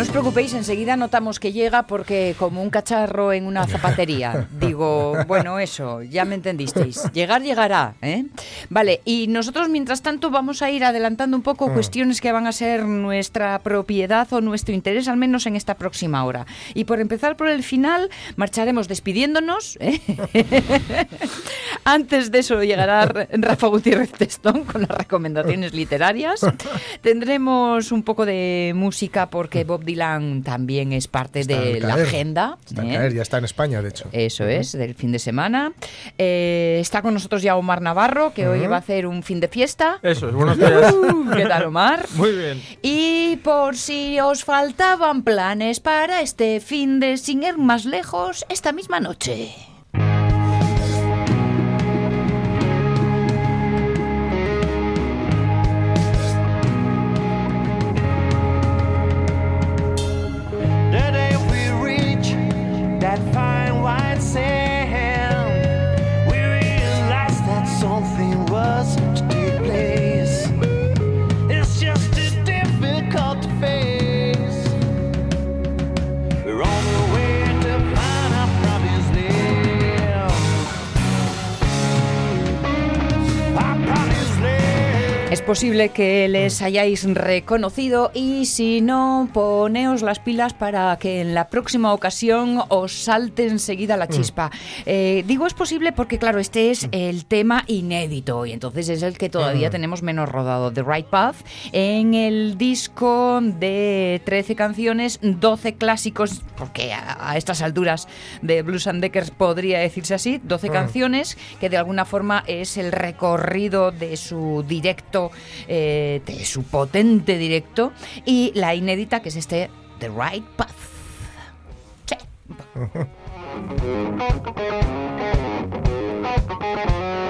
No os preocupéis, enseguida notamos que llega porque como un cacharro en una zapatería. Digo, bueno, eso, ya me entendisteis. Llegar, llegará. ¿eh? Vale, y nosotros mientras tanto vamos a ir adelantando un poco cuestiones que van a ser nuestra propiedad o nuestro interés, al menos en esta próxima hora. Y por empezar por el final, marcharemos despidiéndonos. ¿eh? Antes de eso llegará Rafa Gutiérrez Testón con las recomendaciones literarias. Tendremos un poco de música porque Bob Dylan también es parte Está de la agenda. Está en ¿eh? caer, ya está en España, de hecho. Eso es, del fin de semana. Eh, está con nosotros ya Omar Navarro, que hoy va a hacer un fin de fiesta. Eso es, buenos días. Uh, ¿Qué tal, Omar? Muy bien. Y por si os faltaban planes para este fin de sin ir más lejos, esta misma noche. Posible que les hayáis reconocido y si no, poneos las pilas para que en la próxima ocasión os salte enseguida la chispa. Eh, digo es posible porque, claro, este es el tema inédito y entonces es el que todavía tenemos menos rodado. The Right Path. En el disco de 13 canciones, 12 clásicos, porque a, a estas alturas de Blues and Deckers podría decirse así, 12 canciones que de alguna forma es el recorrido de su directo, eh, de su potente directo, y la inédita que es este The Right Path.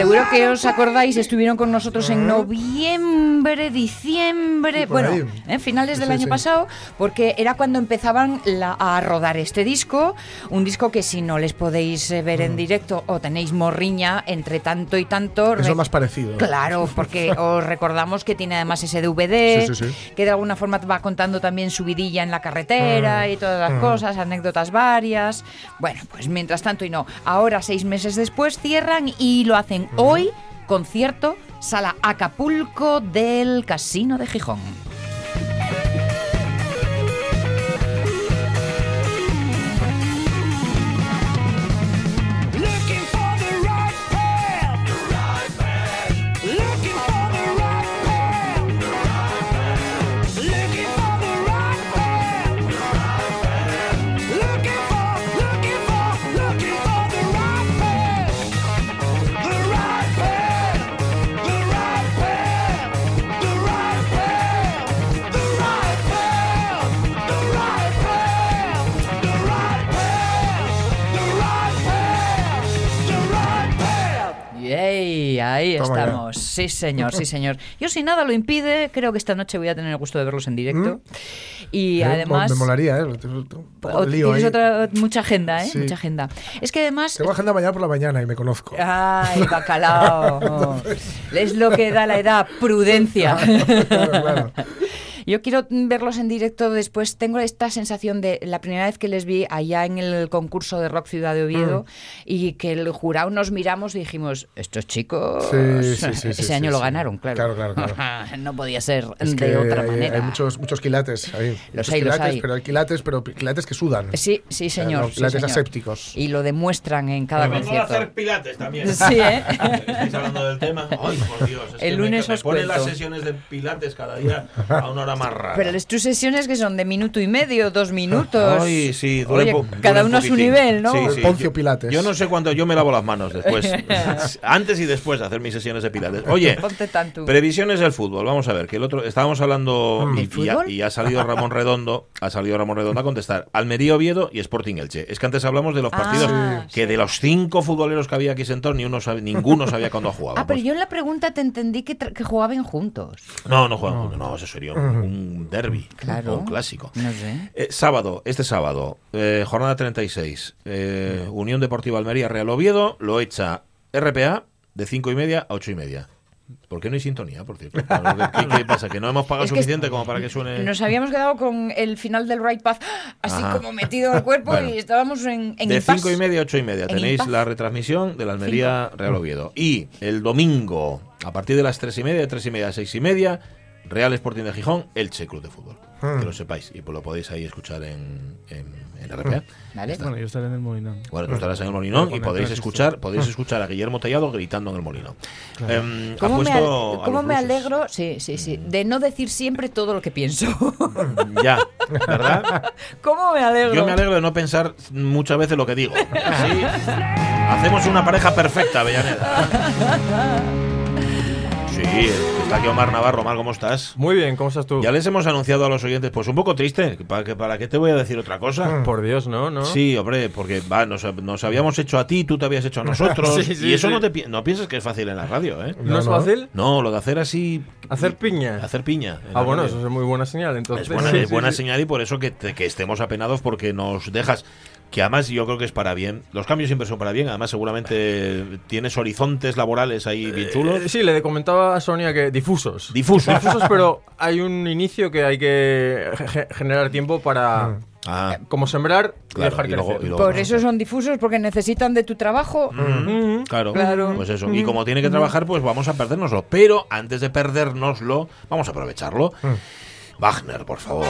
Seguro que os acordáis, estuvieron con nosotros en noviembre, diciembre, bueno, en finales del Sí, año sí. pasado, porque era cuando empezaban la- a rodar este disco, un disco que si no les podéis eh, ver en directo o tenéis morriña entre tanto y tanto, Es lo más parecido. Claro, porque os recordamos que tiene además ese DVD, Sí, que de alguna forma va contando también su vidilla en la carretera Mm, y todas las cosas, anécdotas varias. Bueno, pues mientras tanto y no, ahora seis meses después cierran y lo hacen hoy, concierto, sala Acapulco del Casino de Gijón. Sí, señor, sí, señor. Yo si nada lo impide, creo que esta noche voy a tener el gusto de verlos en directo. Y Eh, además... Me molaría, ¿eh? o- Lío tienes otra, mucha agenda, ¿eh? Sí. Mucha agenda. Es que además... Tengo agenda mañana por la mañana y me conozco. Ay, bacalao. Es lo que da la edad, prudencia. Claro, claro. Yo quiero verlos en directo después. Tengo esta sensación de la primera vez que les vi allá en el concurso de Rock Ciudad de Oviedo y que el jurado nos miramos y dijimos, estos chicos Sí, sí, sí, sí, ese sí, año sí. lo ganaron, claro. Claro, claro, no podía ser Es de otra hay, manera. hay muchos, muchos quilates ahí. Los Muchos hay, los quilates, hay. pero hay quilates, pero quilates que sudan. Sí, sí, O sea, señor. no, sí, quilates señor. asépticos. Y lo demuestran en cada Vamos a concierto. hacer pilates también. Sí, ¿eh? Estáis hablando del tema. Ay, por Dios. Es El que me- lunes me, os ponen las sesiones de pilates cada día a una hora más rara. Pero las tus sesiones que son de minuto y medio, dos minutos. Ay, sí, duele Oye, po- cada uno a su nivel, ¿no? Sí. Poncio Pilates. Yo no sé cuánto yo me lavo las manos después. antes y después de hacer mis sesiones de pilates. Oye, Ponte tanto. previsiones del fútbol. Vamos a ver, que el otro estábamos hablando y, ¿El y ha, fútbol? y ha salido Ramón Redondo, ha salido Ramón Redondo a contestar. Almería Oviedo y Sporting Elche. Es que antes hablamos de los Ah, partidos Sí. que de los cinco futboleros que había aquí sentados ni uno sabe- ninguno sabía cuándo jugaba. Ah, pero yo en la pregunta te entendí que, jugaban juntos. No, no juegan juntos. No, eso sería un, un derby, Claro. un clásico. No sé. Eh, sábado, este sábado, eh, jornada 36, eh, Unión Deportiva Almería Real Oviedo, lo echa RPA de 5 y media a 8 y media. ¿Por qué no hay sintonía, por cierto? ¿Qué, qué pasa? ¿Que no hemos pagado Es suficiente como para que suene...? Nos habíamos quedado con el final del Right Path así Ajá. como metido al cuerpo Bueno. y estábamos en, en de impasse. 5 y media a 8 y media En tenéis la retransmisión de la Almería Real Oviedo. Y el domingo, a partir de las 3 y media, de 3 y media a 6 y media, Real Sporting de Gijón, Elche Club de Fútbol. Que lo sepáis y pues lo podéis ahí escuchar en, en, en RPA. Vale. Bueno, yo estaré en el Molinón. Bueno, tú estarás en el Molinón y podéis escuchar, podéis escuchar a Guillermo Tellado gritando en el Molinón. Em, ha ¿Cómo me, al- cómo me alegro? Sí, sí, sí. De no decir siempre todo lo que pienso. Ya, ¿verdad? ¿Cómo me alegro? Yo me alegro de no pensar muchas veces lo que digo. Así hacemos una pareja perfecta, Avellaneda. Sí, está aquí Omar Navarro. Omar, ¿cómo estás? Muy bien, ¿cómo estás tú? Ya les hemos anunciado a los oyentes, pues un poco triste, ¿para, que, para qué te voy a decir otra cosa? Por Dios, ¿no? ¿No? Sí, hombre, porque va, nos, nos habíamos hecho a ti, tú te habías hecho a nosotros. Sí, sí, y eso sí. no te pi- no pienses que es fácil en la radio, ¿eh? ¿No, es No, fácil? No, lo de hacer así. ¿Hacer piña? Hacer piña. Ah, bueno, radio. eso es muy buena señal, entonces. Es buena, Sí, es sí, buena sí. señal y por eso que, te- que estemos apenados porque nos dejas. Que además yo creo que es para bien. Los cambios siempre son para bien. Además, seguramente tienes horizontes laborales ahí bien chulos. Eh, sí, le comentaba a Sonia que difusos. Difusos. Difusos, pero hay un inicio que hay que ge- generar tiempo para, Ah, como sembrar y Claro, dejar y luego- crecer. y luego- Por eso son difusos, porque necesitan de tu trabajo. Mm, claro, Claro. pues eso. Y como tiene que trabajar, pues vamos a perdérnoslo. Pero antes de perdérnoslo, vamos a aprovecharlo. Wagner, por favor.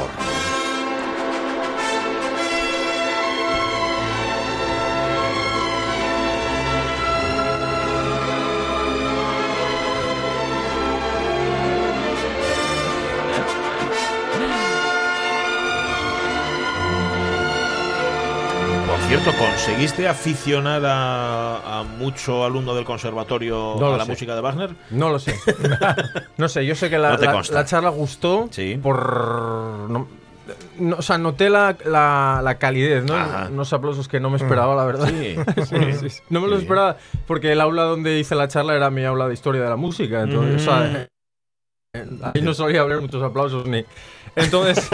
Cierto, ¿conseguiste aficionar a, a mucho alumno del conservatorio No a la sé. música de Wagner? No lo sé. no sé, yo sé que la, No la- charla gustó Sí. por... No, no, o sea, noté la, la, la calidez, ¿no? Ajá. Unos aplausos que no me esperaba, la verdad. Sí. Sí, sí, sí. No me lo esperaba porque el aula donde hice la charla era mi aula de historia de la música. Entonces, o sea, eh, ahí no solía haber muchos aplausos ni. Entonces,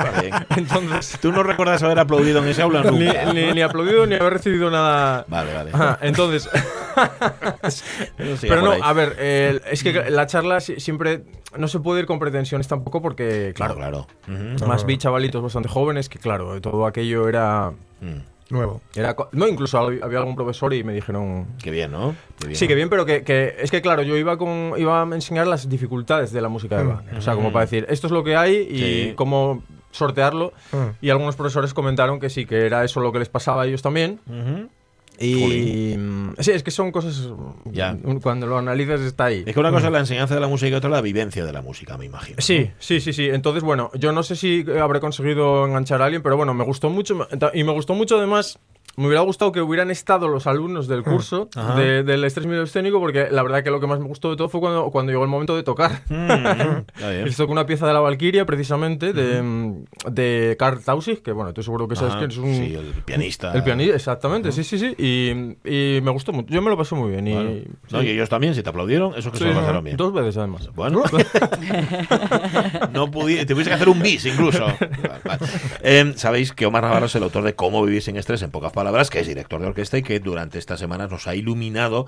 entonces ¿Tú no recuerdas haber aplaudido en ese aula nunca? ni, ni aplaudido ni haber recibido nada. Vale, vale. Ajá, entonces, pero no, a ver, eh, es que la charla si- siempre no se puede ir con pretensiones tampoco porque, Claro, claro. Además vi chavalitos bastante jóvenes que, claro, todo aquello era... Mm. Nuevo. era no, incluso había algún profesor y me dijeron... Qué bien, ¿no? Qué bien. Sí, que bien, pero que, que- es que claro, yo iba con iba a enseñar las dificultades de la música de Wagner. O sea, como para decir, esto es lo que hay y Sí. cómo sortearlo. Mm. Y algunos profesores comentaron que sí, que era eso lo que les pasaba a ellos también. Ujú. Y mm, sí, es que son cosas Ya. mm, cuando lo analizas está ahí. Es que una cosa es la enseñanza de la música y otra la vivencia de la música, me imagino. ¿no? Sí, sí, sí, sí. Entonces, bueno, yo no sé si habré conseguido enganchar a alguien, pero bueno, me gustó mucho. Y me gustó mucho además. Me hubiera gustado que hubieran estado los alumnos del curso Ajá. de- del estrés medio escénico, porque la verdad que lo que más me gustó de todo fue cuando, cuando llegó el momento de tocar. Mm, está bien. Les tocó una pieza de la Valquiria, precisamente, de, mm, de Karl Tausig, que bueno, tú seguro que sabes Ajá, que es un. sí, el pianista. El pianista, exactamente, sí, sí, sí. Y, y me gustó mucho. Yo me lo pasé muy bien. Y, Bueno. No, sí. y ellos también, si te aplaudieron, eso que Sí, se lo pasaron bien. Dos veces además. Bueno, no pudi te hubiese que hacer un bis incluso. Vale, vale. Eh, Sabéis que Omar Navarro es el autor de Cómo vivir sin estrés en pocas palabras. Palabras, que es director de orquesta y que durante estas semanas nos ha iluminado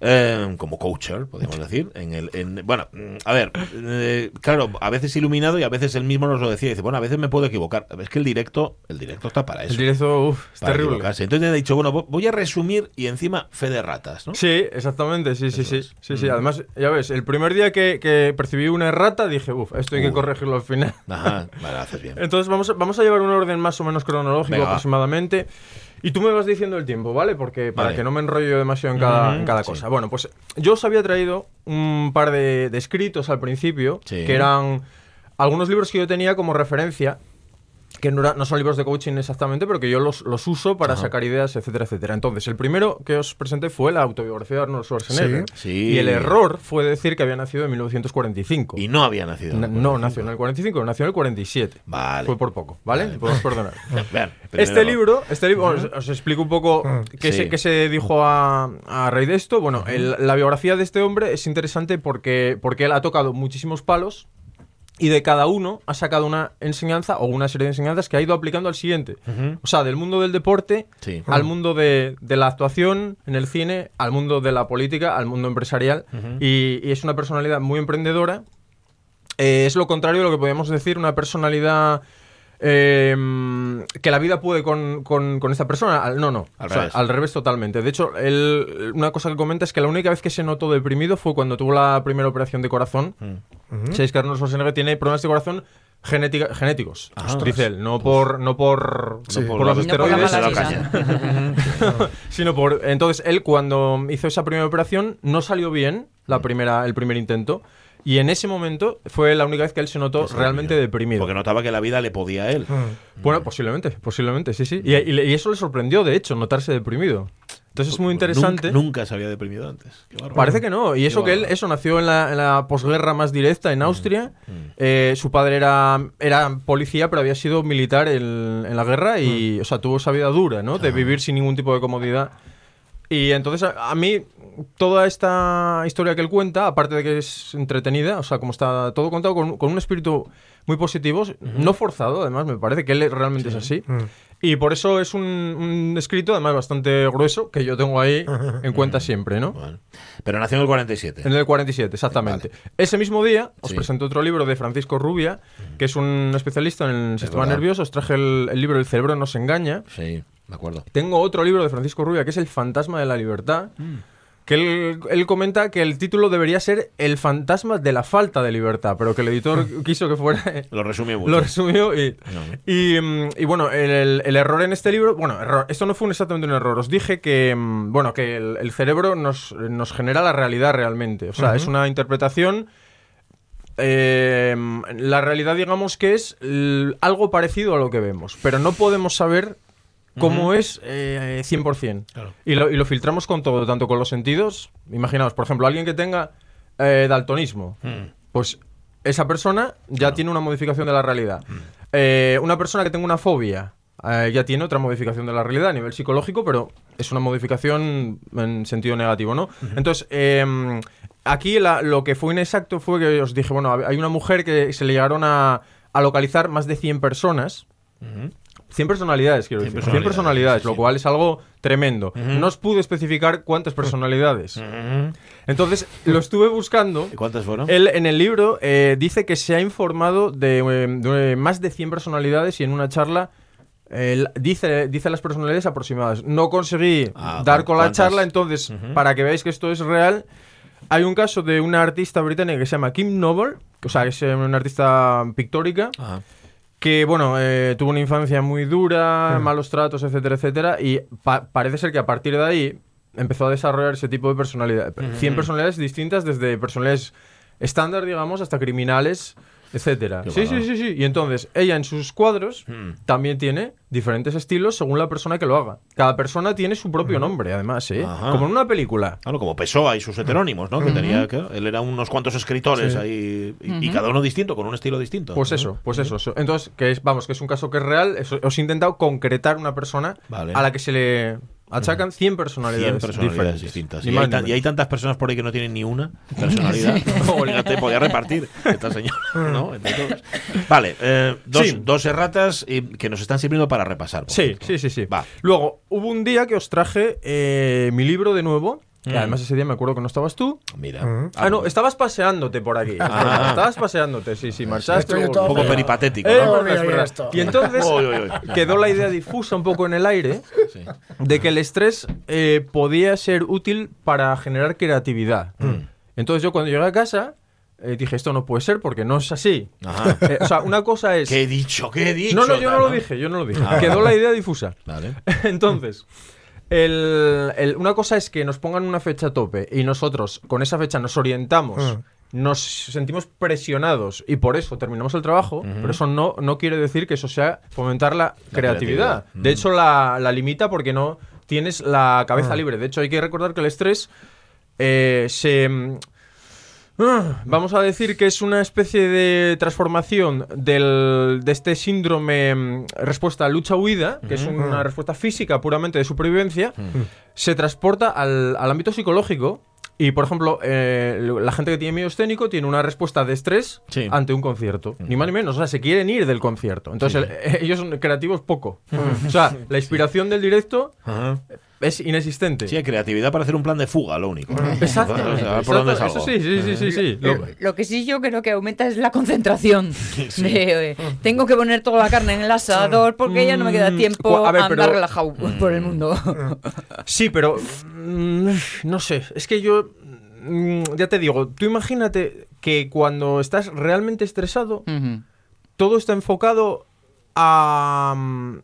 eh, como coacher, podemos decir. En el, en- bueno, mm, a ver, eh, claro, a veces iluminado y a veces él mismo nos lo decía. Dice, bueno, a veces me puedo equivocar. Es que el directo, el directo está para eso. El directo, uff, es terrible. equivocarse. Entonces he dicho, bueno, vo- voy a resumir y encima fe de ratas, ¿no? Sí, exactamente, sí, sí, Eso sí. es. sí, sí. Además, ya ves, el primer día que, que percibí una errata dije, uff, esto hay que corregirlo al final. Ajá, vale, haces bien. Entonces vamos a, vamos a llevar un orden más o menos cronológico Venga, va. Y tú me vas diciendo el tiempo, ¿vale? Porque para Vale. que no me enrollo demasiado en cada, en cada sí. cosa. Bueno, pues yo os había traído un par de, de escritos al principio, Sí. que eran algunos libros que yo tenía como referencia, que no, era- no son libros de coaching exactamente, pero que yo los, los uso para Ajá. sacar ideas, etcétera, etcétera. Entonces, el primero que os presenté fue la autobiografía de Arnold Schwarzenegger. Sí. Sí. Y el error fue decir que había nacido en 1945. Y no había nacido. en no, 45. nació en el 45, nació en el 47. Vale. Fue por poco, ¿vale? Vale. Podemos perdonar. Vean, primer Este libro, este libro os, os explico un poco qué, Sí. se, qué se dijo a, a raíz de esto. Bueno, el- la biografía de este hombre es interesante porque, porque él ha tocado muchísimos palos y de cada uno ha sacado una enseñanza o una serie de enseñanzas que ha ido aplicando al siguiente. O sea, del mundo del deporte Sí. al mundo de, de la actuación en el cine, al mundo de la política, al mundo empresarial. y, y es una personalidad muy emprendedora. Eh, es lo contrario de lo que podríamos decir, una personalidad eh, que la vida puede con, con- con esta persona. Al- No, no. Al O sea, revés. al revés totalmente. De hecho, él, una cosa que comenta es que la única vez que se notó deprimido fue cuando tuvo la primera operación de corazón. Sabéis que Arnold Schwarzenegger tiene problemas de corazón genética- genéticos, Ah, dice él, no por, no por, Sí, por por los la- No por esteroides, sino por entonces él cuando hizo esa primera operación no salió bien la primera el primer intento y en ese momento fue la única vez que él se notó realmente deprimido. Porque notaba que la vida le podía a él. Bueno, posiblemente, posiblemente, sí, sí. Y, y le- y eso le sorprendió, de hecho, notarse deprimido. Entonces es muy interesante. Nunca, nunca se había deprimido antes. Parece que no. Y eso que él, eso nació en la, en la posguerra más directa en Austria. Eh, su padre era, era policía, pero había sido militar en, en la guerra y, o sea, tuvo esa vida dura, ¿no? De vivir sin ningún tipo de comodidad. Y entonces a, a mí toda esta historia que él cuenta, aparte de que es entretenida, o sea, como está todo contado con, con un espíritu muy positivo, no forzado, además, me parece que él realmente es así. Y por eso es un, un escrito, además, bastante grueso, que yo tengo ahí en cuenta siempre, ¿no? Bueno. Pero nació en el 47. En el 47, exactamente. Ese mismo día os Sí. presento otro libro de Francisco Rubia, que es un especialista en el sistema verdad. nervioso. Os traje el, el libro El cerebro nos engaña. Sí, me acuerdo. Tengo otro libro de Francisco Rubia, que es El fantasma de la libertad. Que él, él comenta que el título debería ser El fantasma de la falta de libertad, pero que el editor quiso que fuera Lo resumió mucho. lo resumió y, No. y, mm, y bueno, el, el- error en este libro, bueno, error, esto no fue exactamente un error, os dije que, mm, bueno, que el, el cerebro nos, nos genera la realidad realmente, o sea, es una interpretación... eh, la realidad digamos que es algo parecido a lo que vemos, pero no podemos saber cómo es eh, 100%. Claro. Y, lo, y lo filtramos con todo, tanto con los sentidos. Imaginaos, por ejemplo, alguien que tenga eh, daltonismo, pues esa persona ya tiene una modificación de la realidad. Eh, una persona que tenga una fobia eh, ya tiene otra modificación de la realidad a nivel psicológico, pero es una modificación en sentido negativo, ¿no? Entonces, eh, aquí la- lo que fue inexacto fue que os dije, bueno, hay una mujer que se le llegaron a, a localizar más de 100 personas. 100 personalidades, quiero 100 decir. 100 personalidades, sí, sí. lo cual es algo tremendo. No os pude especificar cuántas personalidades. Entonces, lo estuve buscando. ¿Y cuántas fueron? Él en el libro eh, dice que se ha informado de, eh, de más de 100 personalidades y en una charla eh, dice, dice las personalidades aproximadas. No conseguí Ah, dar con la charla, entonces, para que veáis que esto es real, hay un caso de una artista británica que se llama Kim Noble, o sea, es eh, una artista pictórica, Ajá. Que bueno, eh, tuvo una infancia muy dura, malos tratos, etcétera, etcétera, y pa- parece ser que a partir de ahí empezó a desarrollar ese tipo de personalidad. 100 personalidades distintas, desde personalidades estándar, digamos, hasta criminales, etcétera. Sí, sí, sí, sí. Y entonces, ella en sus cuadros Mm. también tiene diferentes estilos según la persona que lo haga. Cada persona tiene su propio nombre, además, ¿eh? Ajá. Como en una película. Claro, como Pessoa y sus heterónimos, ¿no? Que tenía, que él era unos cuantos escritores ahí y, y cada uno distinto, con un estilo distinto. Pues ¿no? eso, pues eso. eso. Entonces, que es, vamos, que es un caso que es real. os he intentado concretar una persona Vale. a la que se le Achacan 100 personalidades, 100 personalidades diferentes. distintas. Y hay, y hay tantas personas por ahí que no tienen ni una personalidad. Fíjate, podía repartir esta señora. ¿no? Entre todos. Vale, eh, dos, Sí. dos erratas y que nos están sirviendo para repasar. Sí, sí, sí, sí. Va. Luego, hubo un día que os traje eh, mi libro de nuevo. Mm. además ese día me acuerdo que no estabas tú. Mira. Ah, no, estabas paseándote por aquí. Ah. Estabas paseándote, sí, sí, marchaste. Un poco peripatético, Eh, ¿no? verdad. esto. Y entonces Uy, uy, uy. quedó la idea difusa un poco en el aire Sí. de que el estrés eh, podía ser útil para generar creatividad. Mm. Entonces yo cuando llegué a casa eh, dije, esto no puede ser porque no es así. Ajá. Eh, o sea, una cosa es... ¿Qué he dicho? ¿Qué he dicho? No, no, yo no lo Tal, dije, yo no lo dije. Ah. Quedó la idea difusa. Vale. Entonces, el- el- una cosa es que nos pongan una fecha a tope y nosotros con esa fecha nos orientamos, Mm. nos sentimos presionados y por eso terminamos el trabajo, pero eso no, no quiere decir que eso sea fomentar la, creatividad. creatividad. De hecho, la, la limita porque no tienes la cabeza Mm. libre. De hecho, hay que recordar que el estrés eh, se... ah, Vamos a decir que es una especie de transformación del, de este síndrome mm, respuesta lucha-huida, que es una respuesta física puramente de supervivencia, se transporta al, al ámbito psicológico. Y, por ejemplo, eh, la gente que tiene miedo escénico tiene una respuesta de estrés Sí. ante un concierto. Ni más ni menos. O sea, se quieren ir del concierto. Entonces, el- ellos son creativos poco. o sea, la inspiración del directo Ajá. Es inexistente. Sí, hay creatividad para hacer un plan de fuga, lo único. Exacto. Por dónde salgo. Eso sí, sí, sí, sí. sí. Lo- Lo que sí yo creo que aumenta es la concentración. De, eh, tengo que poner toda la carne en el asador porque ya no me queda Mm, tiempo a ver, andar pero- relajado por el mundo. Sí, pero mm, no sé, es que yo mm, ya te digo, tú imagínate que cuando estás realmente estresado, todo está enfocado a mm,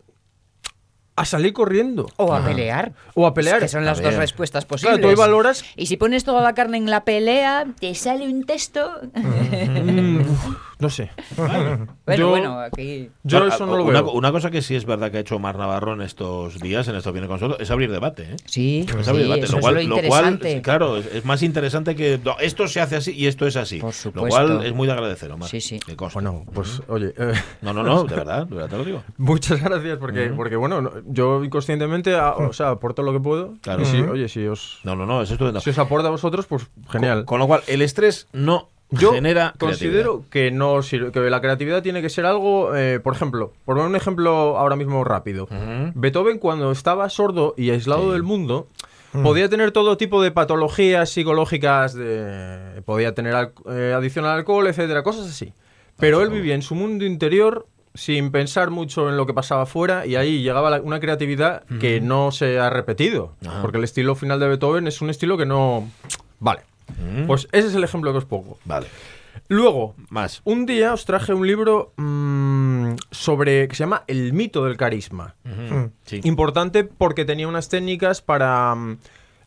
a salir corriendo O a pelear. o a pelear. Que son las dos respuestas Claro, posibles. tú ahí valoras Y si pones toda la carne en la pelea, te sale un texto. mm, no sé. bueno, Yo- bueno, aquí. Yo eso no lo una, veo. una cosa que sí es verdad que ha hecho Omar Navarro en estos días, en estos viene con nosotros, es abrir debate. ¿eh? Sí, Es sí, abrir debate, eso lo es cual, lo lo cual, claro, es, es más interesante que no, esto se hace así y esto es así. Por Lo cual es muy de agradecer, Omar. Sí, sí. Bueno, pues oye, eh, No, no, no, de verdad, de verdad te lo digo. muchas gracias porque, porque bueno, no- yo inconscientemente, a- o sea, aporto lo que puedo. Claro. Y si, oye, si os, No, no, no, es estupendo. si os aporta a vosotros, pues genial. Con, con lo cual, el estrés no Yo genera considero que no sirve, que la creatividad tiene que ser algo, eh, por ejemplo, por poner un ejemplo ahora mismo rápido. Beethoven cuando estaba sordo y aislado del mundo podía tener todo tipo de patologías psicológicas, de, podía tener al- eh, adicción al alcohol, etcétera, cosas así. Pero él vivía en su mundo interior sin pensar mucho en lo que pasaba afuera y ahí llegaba la- una creatividad que no se ha repetido, Ajá. porque el estilo final de Beethoven es un estilo que no vale. Ujú. Pues ese es el ejemplo que os pongo. Vale, Luego, más. un día os traje un libro mm, sobre que se llama El mito del carisma. Sí. Importante porque tenía unas técnicas para, mm,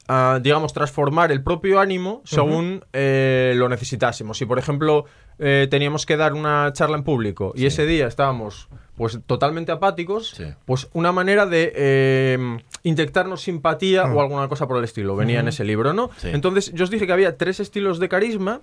ah, digamos, transformar el propio ánimo según eh, lo necesitásemos. Si, por ejemplo, eh, teníamos que dar una charla en público y ese día estábamos pues totalmente apáticos, Sí. pues una manera de eh, inyectarnos simpatía o alguna cosa por el estilo. Venía en ese libro, ¿no? Sí. Entonces, yo os dije que había tres estilos de carisma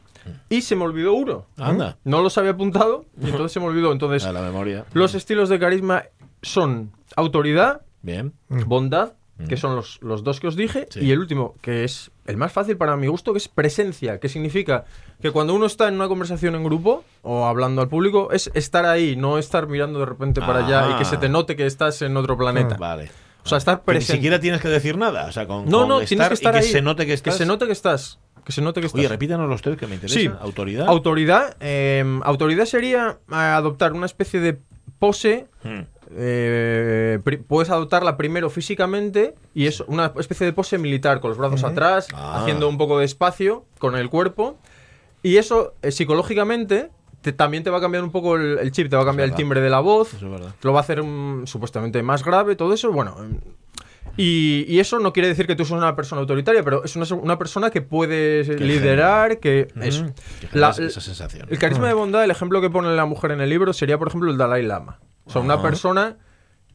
y se me olvidó uno. Anda. No los había apuntado y entonces se me olvidó. Entonces, A la memoria. los estilos de carisma son autoridad, Bien. bondad, que son los, los dos que os dije, Sí. y el último, que es el más fácil para mi gusto, que es presencia, que significa que cuando uno está en una conversación en grupo o hablando al público, es estar ahí, no estar mirando de repente para allá y que se te note que estás en otro planeta. Vale. O sea, estar Que ni presente. siquiera tienes que decir nada. O sea, con, no, con no, tienes que estar y que se note que estás. Que se note que estás. Que se note que estás. Oye, repítanos los tres que me interesa. Sí. Autoridad. Autoridad. eh, autoridad sería eh, adoptar una especie de pose. Mm. Eh, puedes adoptarla primero físicamente y es una especie de pose militar con los brazos atrás, Ah. haciendo un poco de espacio con el cuerpo. Y eso eh, psicológicamente te- también te va a cambiar un poco el, el chip, te va a cambiar el timbre de la voz, es verdad. lo va a hacer mm, supuestamente más grave, todo eso. Bueno. mm, Y, y eso no quiere decir que tú seas una persona autoritaria, pero es una, una persona que puede liderar, que es Mm. La- esa sensación. el carisma de bondad, el ejemplo que pone la mujer en el libro sería, por ejemplo, el Dalai Lama. O sea, una persona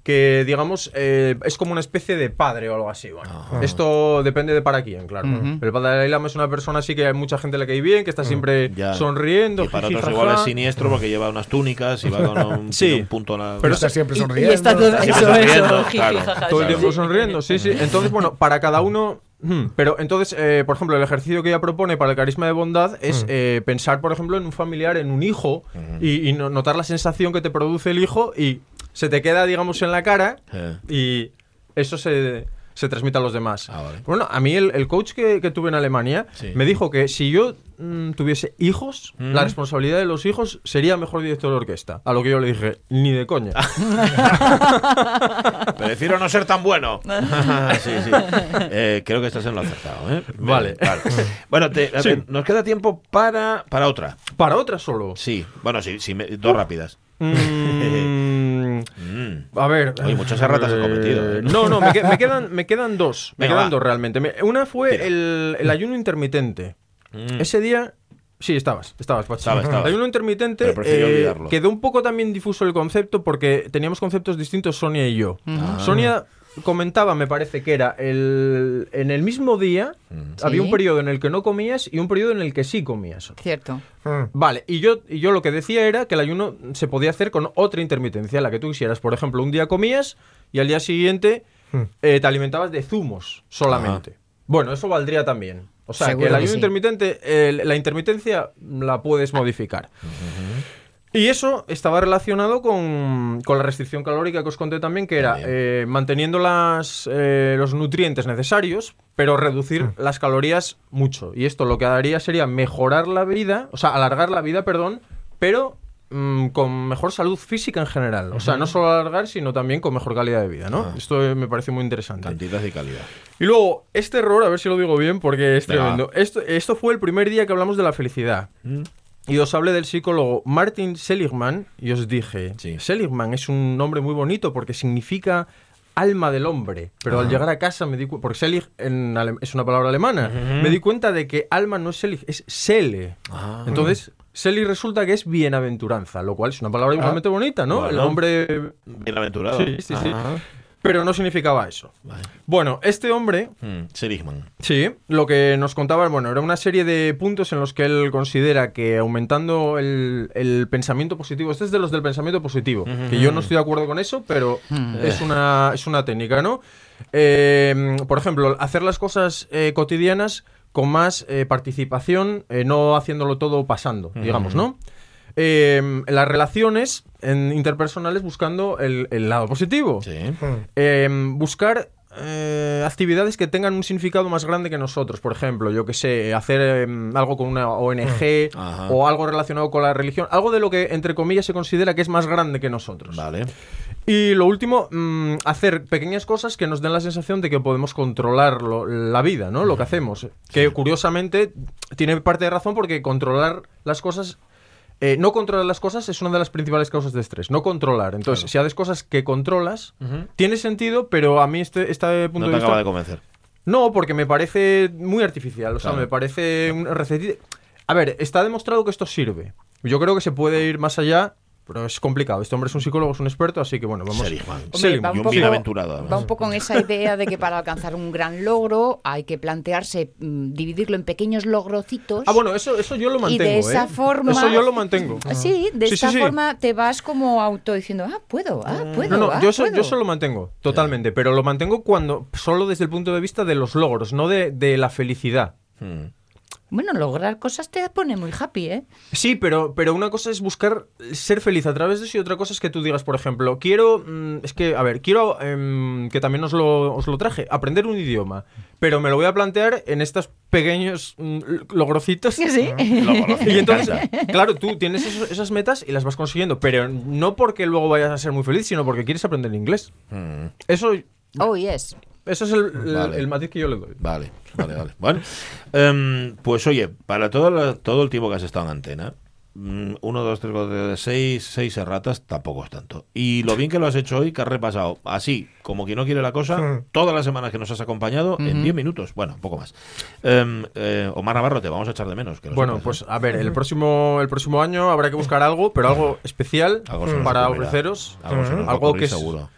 que digamos eh, es como una especie de padre o algo así. Bueno, esto depende de para quién, claro. Pero el padre Dalai Lama es una persona así que hay mucha gente le cae bien, que está siempre Ya. sonriendo. Y para jiji, otros jaja. igual es siniestro porque lleva unas túnicas y va con un, Sí. tiene un punto en la... Pero está siempre Y- sonriendo. Y, está todo Siempre eso, sonriendo, eso, jiji, claro. jaja, todo el sí, tiempo sí. sonriendo, sí, sí. Entonces, bueno, para cada uno. Hmm, Pero entonces, eh, por ejemplo, el ejercicio que ella propone para el carisma de bondad es eh, pensar, por ejemplo, en un familiar, en un hijo, y, y no- notar la sensación que te produce el hijo y se te queda, digamos, en la cara Eh. y eso se, se transmite a los demás. Ah, vale. Bueno, a mí el, el coach que, que tuve en Alemania Sí. me dijo que si yo mm, tuviese hijos, Mm. la responsabilidad de los hijos sería mejor director de orquesta. A lo que yo le dije, ni de coña. Prefiero no ser tan bueno. sí, sí. Eh, creo que estás en lo acertado. ¿eh? Vale. Claro. Bueno, te- a Sí. ver, nos queda tiempo para, para otra. Para otra solo. Sí, bueno, sí, sí, me- dos rápidas. Mm, Mm. a ver. Oye, muchas erratas he eh, cometido, ¿eh? No, no, me, que- me quedan, me quedan dos. Me Venga, quedan va. dos realmente. Me- una fue el, el ayuno intermitente. Mm. Ese día. Sí, estabas, estabas, Pachi. Estaba, estaba. El ayuno intermitente eh, quedó un poco también difuso el concepto porque teníamos conceptos distintos Sonia y yo. Ah. Sonia comentaba, me parece que era el, en el mismo día había un periodo en el que no comías y un periodo en el que sí comías. Cierto. Mm. Vale, y yo, y yo lo que decía era que el ayuno se podía hacer con otra intermitencia, la que tú quisieras. Por ejemplo, un día comías y al día siguiente Hmm. eh, te alimentabas de zumos solamente. Bueno, eso valdría también. O sea, Seguro que el que ayuno sí. intermitente, eh, la intermitencia la puedes modificar. Y eso estaba relacionado con, con la restricción calórica que os conté también, que era eh, manteniendo las, eh, los nutrientes necesarios, pero reducir Hmm. las calorías mucho. Y esto lo que haría sería mejorar la vida, o sea, alargar la vida, perdón, pero mm, con mejor salud física en general. O sea, no solo alargar, sino también con mejor calidad de vida, ¿no? Ah. Esto me parece muy interesante. Cantidad y calidad. Y luego, este error, a ver si lo digo bien, porque es tremendo. Esto, esto fue el primer día que hablamos de la felicidad. Mm. Y os hablé del psicólogo Martin Seligman y os dije, Sí. Seligman es un nombre muy bonito porque significa alma del hombre. Pero al llegar a casa me di cuenta, porque Selig en es una palabra alemana, me di cuenta de que alma no es Selig, es Sele. Ah. Entonces, Selig resulta que es bienaventuranza, lo cual es una palabra igualmente bonita, ¿no? El hombre... Bienaventurado. Sí, sí, sí. Pero no significaba eso. Vale. Bueno, este hombre Mm, Seligman. Sí, lo que nos contaba, bueno, era una serie de puntos en los que él considera que aumentando el, el pensamiento positivo, este es de los del pensamiento positivo, que yo no estoy de acuerdo con eso, pero es, una, es una técnica, ¿no? Eh, por ejemplo, hacer las cosas eh, cotidianas con más eh, participación, eh, no haciéndolo todo pasando, digamos, ¿no? Eh, en las relaciones en interpersonales buscando el, el lado positivo. Sí. Eh, buscar eh, actividades que tengan un significado más grande que nosotros. Por ejemplo, yo que sé, hacer eh, algo con una ONG Ajá. o algo relacionado con la religión. Algo de lo que, entre comillas, se considera que es más grande que nosotros. Vale. Y lo último, mm, hacer pequeñas cosas que nos den la sensación de que podemos controlar lo- la vida, ¿no? Lo que hacemos. Que curiosamente tiene parte de razón porque controlar las cosas. Eh, no controlar las cosas es una de las principales causas de estrés. No controlar. Entonces, si haces cosas que controlas, tiene sentido, pero a mí este, este punto No de te vista. acaba de convencer. No, porque me parece muy artificial. O sea, Claro. me parece un recetita. A ver, está demostrado que esto sirve. Yo creo que se puede ir más allá, pero es complicado. Este hombre es un psicólogo, es un experto, así que bueno, vamos. Seligman. Hombre, Seligman. va Y un poco-. Va un poco en esa idea de que para alcanzar un gran logro hay que plantearse mm, dividirlo en pequeños logrocitos. Ah, bueno, eso, eso yo lo y mantengo. de esa ¿eh? forma. Eso yo lo mantengo. Sí, de Sí, sí, sí. forma te vas como auto diciendo, ah, puedo, ah, puedo. No, no, ah, yo eso, puedo". yo eso lo mantengo, totalmente. Pero lo mantengo cuando solo desde el punto de vista de los logros, no de, de la felicidad. Mm. Bueno, lograr cosas te pone muy happy, ¿eh? Sí, pero, pero una cosa es buscar ser feliz a través de eso y otra cosa es que tú digas, por ejemplo, quiero, mm, es que, a ver, quiero, em, que también os lo, os lo traje, aprender un idioma, pero me lo voy a plantear en estos pequeños mm, logrocitos. Sí. Conozco, Y entonces, claro, tú tienes esos- esas metas y las vas consiguiendo, pero no porque luego vayas a ser muy feliz, sino porque quieres aprender inglés. Mm. Eso, Oh, yes. Eso es el, Vale. el matiz que yo le doy. Vale, vale, vale. Bueno, em, pues oye, para todo, la- todo el tiempo que has estado en antena, mm, uno, dos, tres, cuatro, seis, seis erratas tampoco es tanto. Y lo bien que lo has hecho hoy, que has repasado así, como quien no quiere la cosa, Hmm. todas las semanas que nos has acompañado, en 10 minutos, bueno, un poco más. Eh, Omar Navarro, te vamos a echar de menos. que Bueno, sepas, pues ¿eh? a ver, el próximo, el próximo año habrá que buscar algo, pero algo especial Algo para ofreceros. Algo, que es- seguro.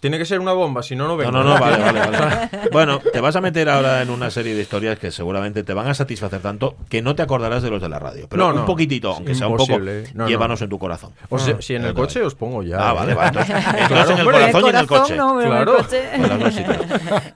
Tiene que ser una bomba, si no, no No, vengo. no, no, vale, vale, vale. Bueno, te vas a meter ahora en una serie de historias que seguramente te van a satisfacer tanto que no te acordarás de los de la radio. Pero No, no. un poquitito, aunque sea un poco. No, no. llévanos en tu corazón. O sea, si en el coche os pongo ya. Ah, ¿eh? vale, vale. Entonces, entonces en el hombre. corazón y en el coche. no, pero en el Claro. coche.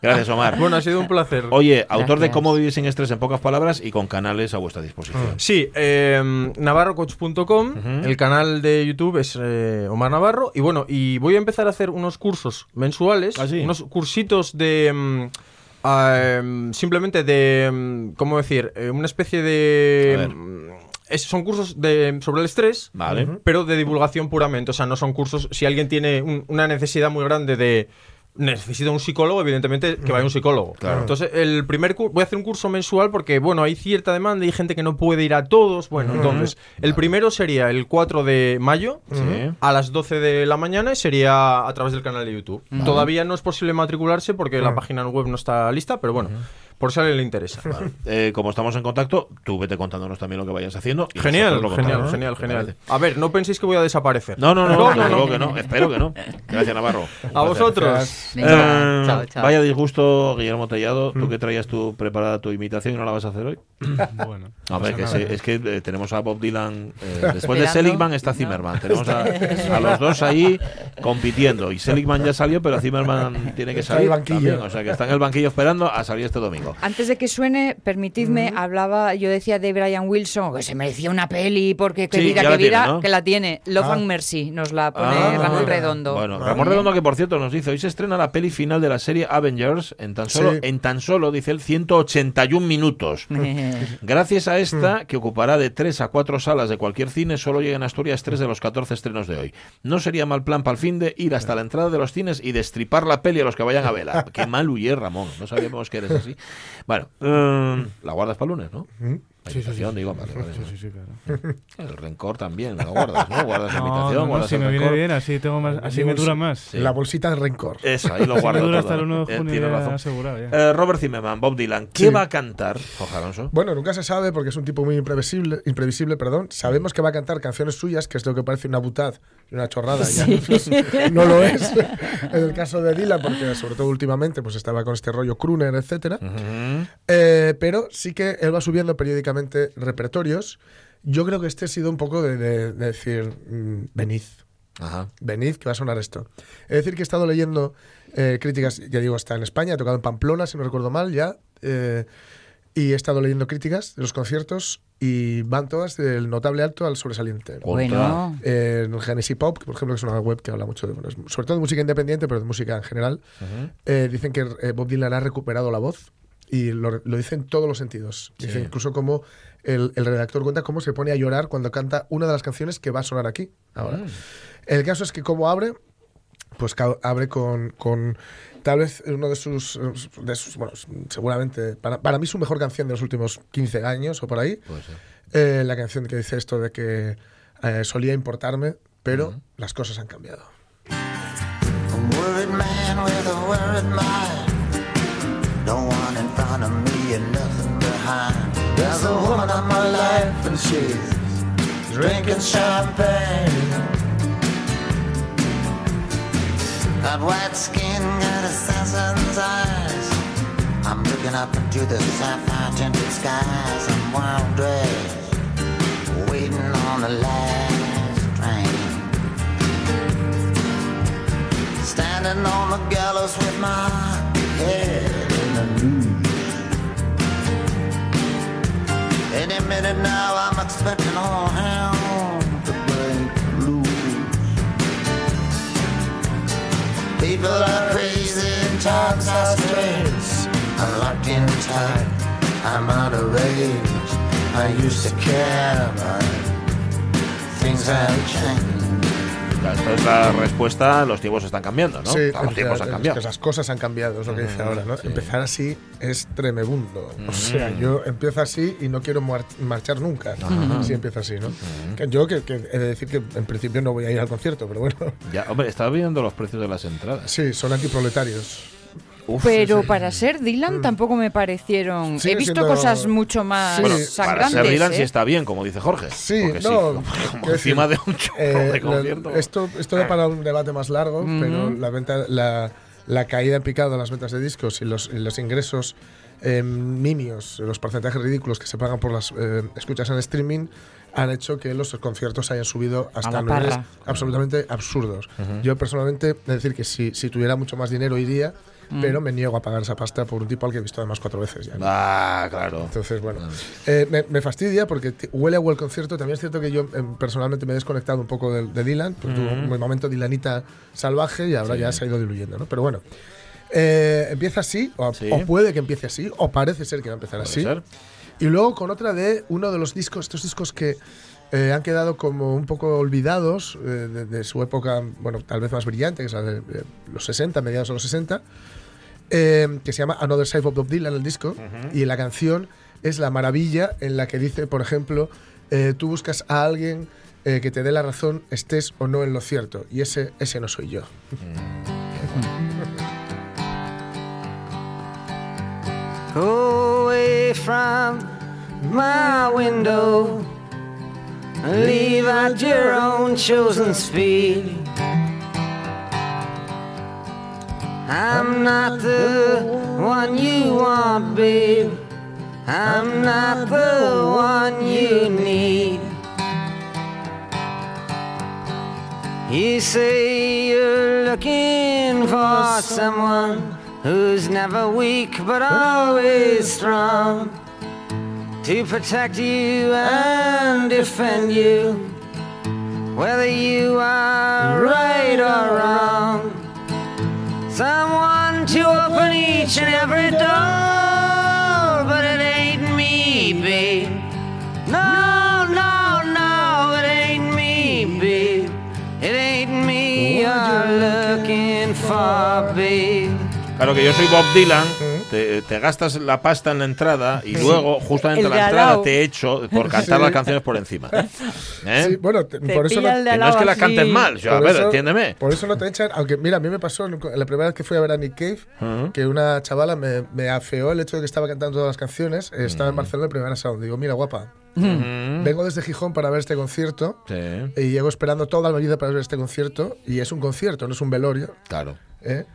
Gracias, Omar. Bueno, ha sido un placer. Oye, autor de Gracias. Cómo vivir sin estrés en pocas palabras y con canales a vuestra disposición. Sí, eh, navarrocoach.com, el canal de YouTube es eh, Omar Navarro, y bueno, y voy a empezar a hacer unos cursos mensuales, ¿Ah, sí? unos cursitos de... mm, ah, em, simplemente de... mm, ¿Cómo decir? Eh, una especie de... mm, es- son cursos de, sobre el estrés, Vale. pero de divulgación puramente. O sea, no son cursos... Si alguien tiene un- una necesidad muy grande de... Necesita un psicólogo, evidentemente que vaya un psicólogo. Claro. Entonces, el primer voy a hacer un curso mensual porque, bueno, hay cierta demanda y hay gente que no puede ir a todos. Bueno, entonces, el primero sería el 4 de mayo a las 12 de la mañana y sería a través del canal de YouTube. Todavía no es posible matricularse porque la página web no está lista, pero bueno, por si a alguien le interesa. Eh, como estamos en contacto, tú vete contándonos también lo que vayas haciendo. y Genial, lo genial, genial, ¿Te genial. A ver, no penséis que voy a desaparecer. No, no, no, No, desde no, luego no. que no. Espero que no. Gracias, Navarro. Un A placer. vosotros. Eh, chao, chao. Vaya disgusto, Guillermo Tellado. Tú que traías tu preparada tu imitación y no la vas a hacer hoy. Bueno. A ver, que se- es que eh, tenemos a Bob Dylan. eh, después de. Seligman está Zimmerman. Tenemos a, a los dos ahí compitiendo. Y Seligman ya salió, pero Zimmerman tiene que Está en salir. el banquillo. también. O sea que está en el banquillo esperando a salir este domingo. Antes de que suene, permitidme, hablaba, yo decía de Brian Wilson, que se merecía una peli, porque que Sí, vida, que la tiene, vida, ¿no? que la tiene. Love Ah. and Mercy, nos la pone Ah, Ramón mira. Redondo. Bueno, Ramón Redondo que por cierto nos dice, hoy se estrena la peli final de la serie Avengers en tan solo, Sí. en tan solo dice él, 181 minutos. Gracias a esta, que ocupará de 3 a 4 salas de cualquier cine, solo llegan a Asturias 3 de los 14 estrenos de hoy. No sería mal plan para el fin de ir hasta la entrada de los cines y destripar la peli a los que vayan a verla. Qué mal huye, Ramón. No sabíamos que eres así. Bueno, eh, la guardas para lunes, ¿no? Sí, sí, sí. invitación, digo, vale, vale, Sí, vale. sí, sí, claro. El rencor también, lo guardas, ¿no? Guardas la No, no, guardas si el me viene rencor. bien, así, tengo más, así me dura más. Sí. La bolsita de rencor. Eso, ahí lo me guardo dura todo. hasta el 1 de junio tienes ya razón. asegurado, ya. Eh, Robert Zimmerman, Bob Dylan, ¿qué Sí. va a cantar, Jorge Alonso? Bueno, nunca se sabe porque es un tipo muy imprevisible, imprevisible, perdón. Sabemos que va a cantar canciones suyas, que es lo que parece una butad y una chorrada. Ya no lo es en el caso de Dylan, porque sobre todo últimamente pues estaba con este rollo crooner, etcétera. Ujú. Eh, pero sí que él va subiendo periódicamente repertorios. Yo creo que este ha sido un poco de, de- de decir, mm, venid, Ajá. venid, que va a sonar esto. Es decir, que he estado leyendo eh, críticas, ya digo, está en España, ha tocado en Pamplona, si no recuerdo mal, ya. eh, y he estado leyendo críticas de los conciertos y van todas del notable alto al sobresaliente. Bueno, Eh, en Genesis Pop, que por ejemplo que es una web que habla mucho de, bueno, sobre todo de música independiente, pero de música en general, eh, dicen que eh, Bob Dylan ha recuperado la voz y lo, lo dice en todos los sentidos. Dice incluso como el, el redactor cuenta cómo se pone a llorar cuando canta una de las canciones que va a sonar aquí ahora. El caso es que como abre, pues abre con, con tal vez uno de sus, de sus- bueno, seguramente, para, para mí su mejor canción de los últimos 15 años o por ahí, eh, la canción que dice esto de que eh, solía importarme, pero las cosas han cambiado. A No one in front of me and nothing behind. There's a woman in my life and she's drinking champagne. Got white skin, got assassin's eyes. I'm looking up into the sapphire tinted skies and wild days, waiting on the last train. Standing on the gallows with my head Any minute now, I'm expecting all hell to break loose. People are crazy and times are strange. I'm locked in tight. I'm out of range. I used to care, but things have changed. Esta es la respuesta, los tiempos están cambiando, ¿no? Sí, los tiempos han es cambiado. que las cosas han cambiado, es lo que dice ahora, ¿no? sí. Empezar así es tremebundo. O sea, yo empiezo así y no quiero mar- marchar nunca. Si empiezo así, ¿no? Yo que, que he de decir que en principio no voy a ir al concierto, pero bueno. Ya, hombre, estaba viendo los precios de las entradas. Sí, son antiproletarios. Uf, Pero sí, sí. para ser Dylan tampoco me parecieron. Sigue He visto siendo- cosas mucho más Sí. Bueno, para sangrantes. ser Dylan ¿eh? sí está bien, como dice Jorge. Sí, Porque no. como, encima de un chorro eh, de la- concierto. esto, esto da para un debate más largo, pero la venta, la, la caída en picado en las ventas de discos y los, y los ingresos eh, nimios, los porcentajes ridículos que se pagan por las eh, escuchas en streaming han hecho que los conciertos hayan subido hasta niveles absolutamente absurdos. Yo personalmente, es decir, que si, si tuviera mucho más dinero iría, pero me niego a pagar esa pasta por un tipo al que he visto además cuatro veces ya. ¿no? Ah, claro. Entonces, bueno, eh, me, me fastidia porque huele a buen concierto. También es cierto que yo eh, personalmente me he desconectado un poco de, de Dylan, porque tuvo un momento Dylanita salvaje y ahora ya se ha ido diluyendo, ¿no? Pero bueno, eh, empieza así, o, Sí. o puede que empiece así, o parece ser que va a empezar así. ser. Y luego con otra de uno de los discos, estos discos que eh, han quedado como un poco olvidados eh, de, de su época, bueno, tal vez más brillante, que es la de eh, los 60, mediados de los 60, eh, que se llama Another Side of Bob Dylan, el disco, y la canción es la maravilla en la que dice, por ejemplo, eh, tú buscas a alguien eh, que te dé la razón, estés o no en lo cierto, y ese, ese no soy yo. Go away from my window. Leave at your own chosen speed. I'm not the one you want, babe. I'm not the one you need. You say you're looking for someone who's never weak but always strong to protect you and defend you, whether you are right or wrong. Someone to open each and every door, but it ain't me, babe. No, no, no, it ain't me, babe. It ain't me you're looking for, babe. Claro que yo soy Bob Dylan, te, te gastas la pasta en la entrada y luego, justamente El la entrada, te echo por cantar Sí. las canciones por encima. ¿Eh? Sí, bueno, te- Te por eso no, el Que no es que las cantes mal, o sea, a ver, eso- entiéndeme. Por eso no te echan, aunque mira, a mí me pasó la primera vez que fui a ver a Nick Cave, que una chavala me, me afeó el hecho de que estaba cantando todas las canciones. eh, Estaba en Barcelona en primera sound. Digo, mira, guapa, vengo desde Gijón para ver este concierto. Sí, Y llego esperando toda la vida para ver este concierto. Y es un concierto, no es un velorio. claro. ¿Eh?